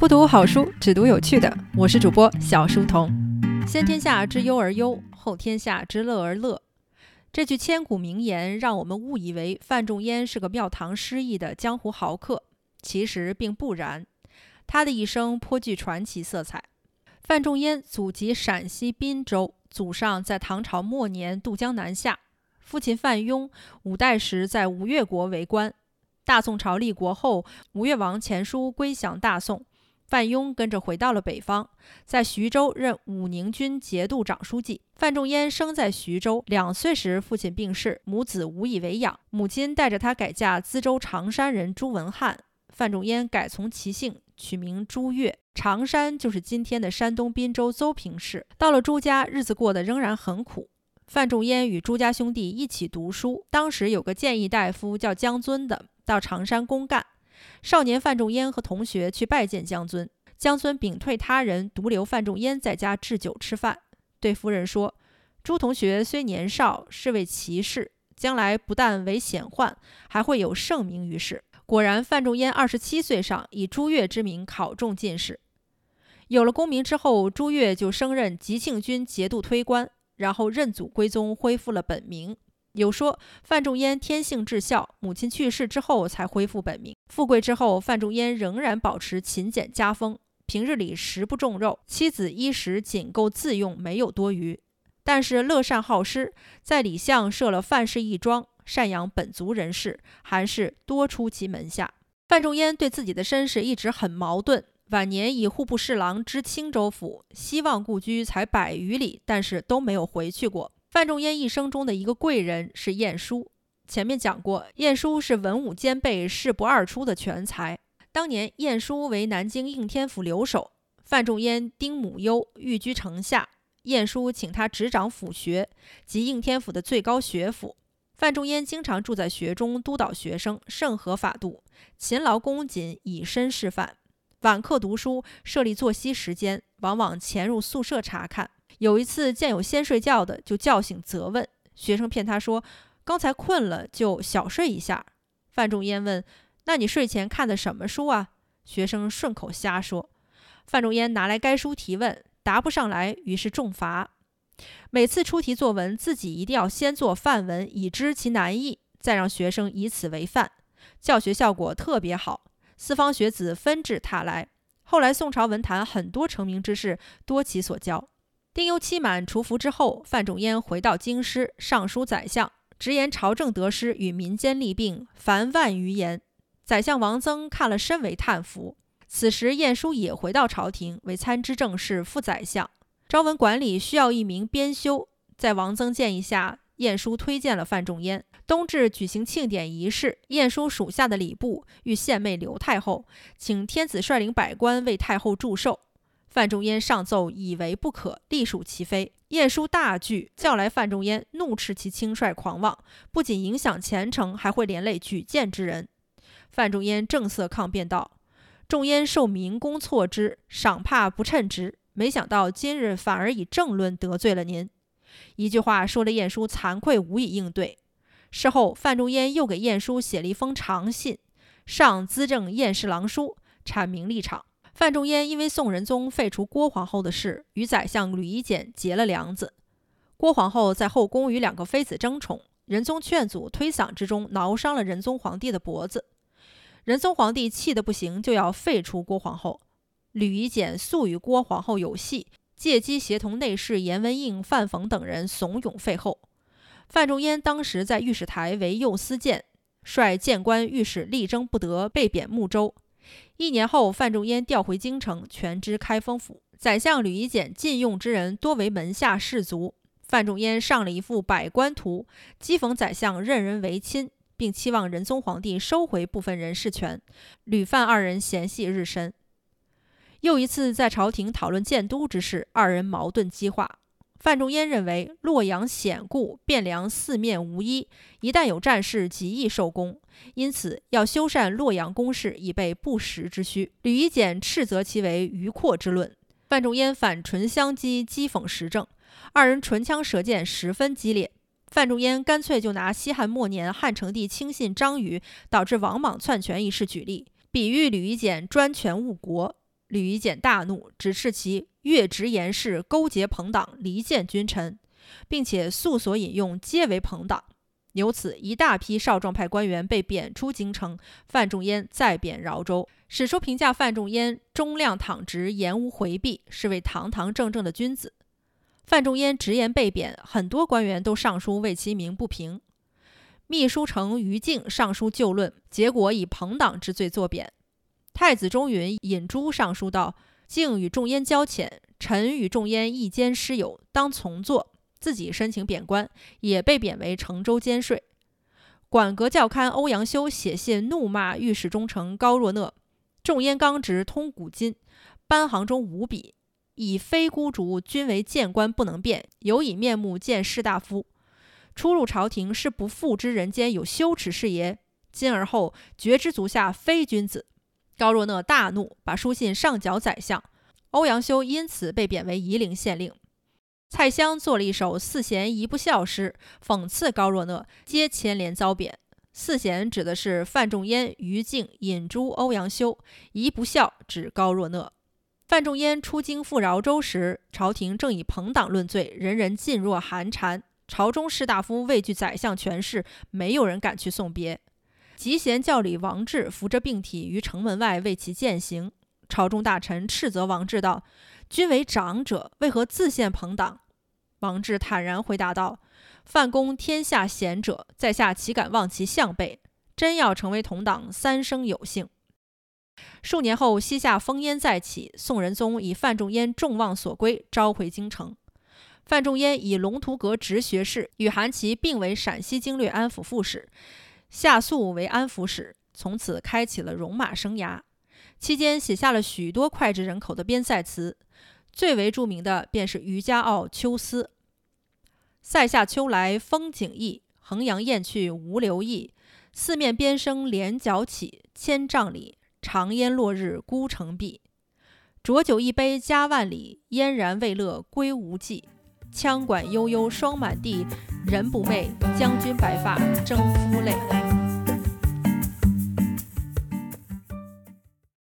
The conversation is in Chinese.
不读好书，只读有趣的。我是主播小书童。先天下之忧而忧，后天下之乐而乐。这句千古名言让我们误以为范仲淹是个庙堂失意的江湖豪客，其实并不然。他的一生颇具传奇色彩。范仲淹祖籍陕西滨州，祖上在唐朝末年渡江南下，父亲范雍五代时在吴越国为官。大宋朝立国后，吴越王钱书归降大宋。范雍跟着回到了北方，在徐州任武宁军节度长书记。范仲淹生在徐州，两岁时父亲病逝，母子无以为养，母亲带着他改嫁资州常山人朱文翰。范仲淹改从其姓，取名朱越。常山就是今天的山东滨州邹平市。到了朱家，日子过得仍然很苦。范仲淹与朱家兄弟一起读书，当时有个谏议大夫叫姜尊的，到常山公干。少年范仲淹和同学去拜见江尊，江尊屏退他人，独留范仲淹在家置酒吃饭。对夫人说：“朱同学虽年少，是位奇士，将来不但为显宦，还会有盛名于世。”果然，范仲淹二十七岁上以朱越之名考中进士。有了功名之后，朱越就升任吉庆军节度推官，然后认祖归宗，恢复了本名。有说范仲淹天性至孝，母亲去世之后才恢复本名。富贵之后，范仲淹仍然保持勤俭家风，平日里食不重肉，妻子衣食仅够自用，没有多余。但是乐善好施，在李巷设了范氏义庄，赡养本族人士，还是多出其门下。范仲淹对自己的身世一直很矛盾，晚年以户部侍郎知青州府，希望故居才百余里，但是都没有回去过。范仲淹一生中的一个贵人是晏殊。前面讲过，晏殊是文武兼备、事不二出的全才。当年晏殊为南京应天府留守，范仲淹丁母忧，寓居城下。晏殊请他执掌府学，即应天府的最高学府。范仲淹经常住在学中，督导学生，甚合法度，勤劳恭谨，以身示范。晚课读书，设立作息时间，往往潜入宿舍查看。有一次见有先睡觉的，就叫醒责问学生，骗他说刚才困了，就小睡一下。范仲淹问：“那你睡前看的什么书啊？”学生顺口瞎说。范仲淹拿来该书提问，答不上来，于是重罚。每次出题作文，自己一定要先做范文，以知其难易，再让学生以此为范，教学效果特别好。四方学子纷至沓来。后来宋朝文坛很多成名之士，多其所教。丁忧期满除服之后，范仲淹回到京师，上书宰相，直言朝政得失与民间利病，凡万余言。宰相王曾看了，深为叹服。此时，晏殊也回到朝廷，为参知政事、副宰相。朝文馆里需要一名编修，在王曾建议下，晏殊推荐了范仲淹。冬至举行庆典仪式，晏殊属下的礼部欲献媚刘太后，请天子率领百官为太后祝寿。范仲淹上奏，以为不可，隶属其非。晏殊大惧，叫来范仲淹，怒斥其轻率狂妄，不仅影响前程，还会连累举荐之人。范仲淹正色抗辩道：“仲淹受明公错之，赏怕不称职，没想到今日反而以政论得罪了您。”一句话说了晏殊惭愧，无以应对。事后，范仲淹又给晏殊写了一封长信，上资政晏氏郎书，阐明立场。范仲淹因为宋仁宗废除郭皇后的事，与宰相吕夷简结了梁子。郭皇后在后宫与两个妃子争宠，仁宗劝阻推搡之中，挠伤了仁宗皇帝的脖子。仁宗皇帝气得不行，就要废除郭皇后。吕夷简素与郭皇后有隙，借机协同内侍颜文应、范讽等人怂恿废后。范仲淹当时在御史台为右司谏，率谏官御史力争不得，被贬睦州。一年后，范仲淹调回京城，全知开封府。宰相吕夷简禁用之人多为门下士族。范仲淹上了一副百官图，讥讽宰相任人唯亲，并期望仁宗皇帝收回部分人事权。吕范二人嫌隙日深。又一次在朝廷讨论建都之事，二人矛盾激化。范仲淹认为洛阳险固，汴梁四面无一，一旦有战事，极易受攻，因此要修缮洛阳工事，以备不时之需。吕夷简斥责其为余阔之论，范仲淹反唇相讥，讥讽时政，二人唇枪舌剑，十分激烈。范仲淹干脆就拿西汉末年汉成帝轻信张禹，导致王莽篡权一事举例，比喻吕夷简专权误国。吕夷简大怒，指斥其越职言事，勾结朋党，离间君臣，并且素所引用皆为朋党。由此，一大批少壮派官员被贬出京城，范仲淹再贬饶州。史书评价范仲淹忠亮躺直，言无回避，是位堂堂正正的君子。范仲淹直言被贬，很多官员都上书为其鸣不平。秘书丞于禁上书就论，结果以朋党之罪作贬。太子中允引朱上书道：“敬与仲淹交浅，臣与仲淹一间师友，当从坐。”自己申请贬官，也被贬为成州监税。管阁校勘欧阳修写信怒骂御史中丞高若讷：“仲淹刚直通古今，班行中无比，以非孤竹，均为谏官不能辩，有以面目见士大夫。出入朝廷是不复知人间有羞耻事也。今而后觉知足下非君子。”高若讷大怒，把书信上缴宰相。欧阳修因此被贬为夷陵县令。蔡襄作了一首《四贤一不孝》诗，讽刺高若讷，皆牵连遭贬。四贤指的是范仲淹、于禁、尹朱、欧阳修；一不孝指高若讷。范仲淹出京赴饶州时，朝廷正以朋党论罪，人人噤若寒蝉。朝中士大夫畏惧宰相权势，没有人敢去送别。集贤教理王志扶着病体于城门外为其饯行。朝中大臣斥责王志道。君为长者，为何自献朋党？王志坦然回答道：“范公天下贤者，在下岂敢忘其项背？真要成为同党，三生有幸。”数年后，西夏烽烟再起，宋仁宗以范仲淹众望所归，召回京城。范仲淹以龙图阁直学士，与韩琦并为陕西经略安抚副使，夏肃为安抚使，从此开启了戎马生涯。期间写下了许多脍炙人口的边塞词。最为著名的便是《渔家傲·秋思》：“塞下秋来风景异，衡阳雁去无留意。四面边声连角起，千嶂里长烟落日孤城闭。浊酒一杯家万里，燕然未勒归无计。羌管悠悠霜满地，人不寐，将军白发征夫泪。”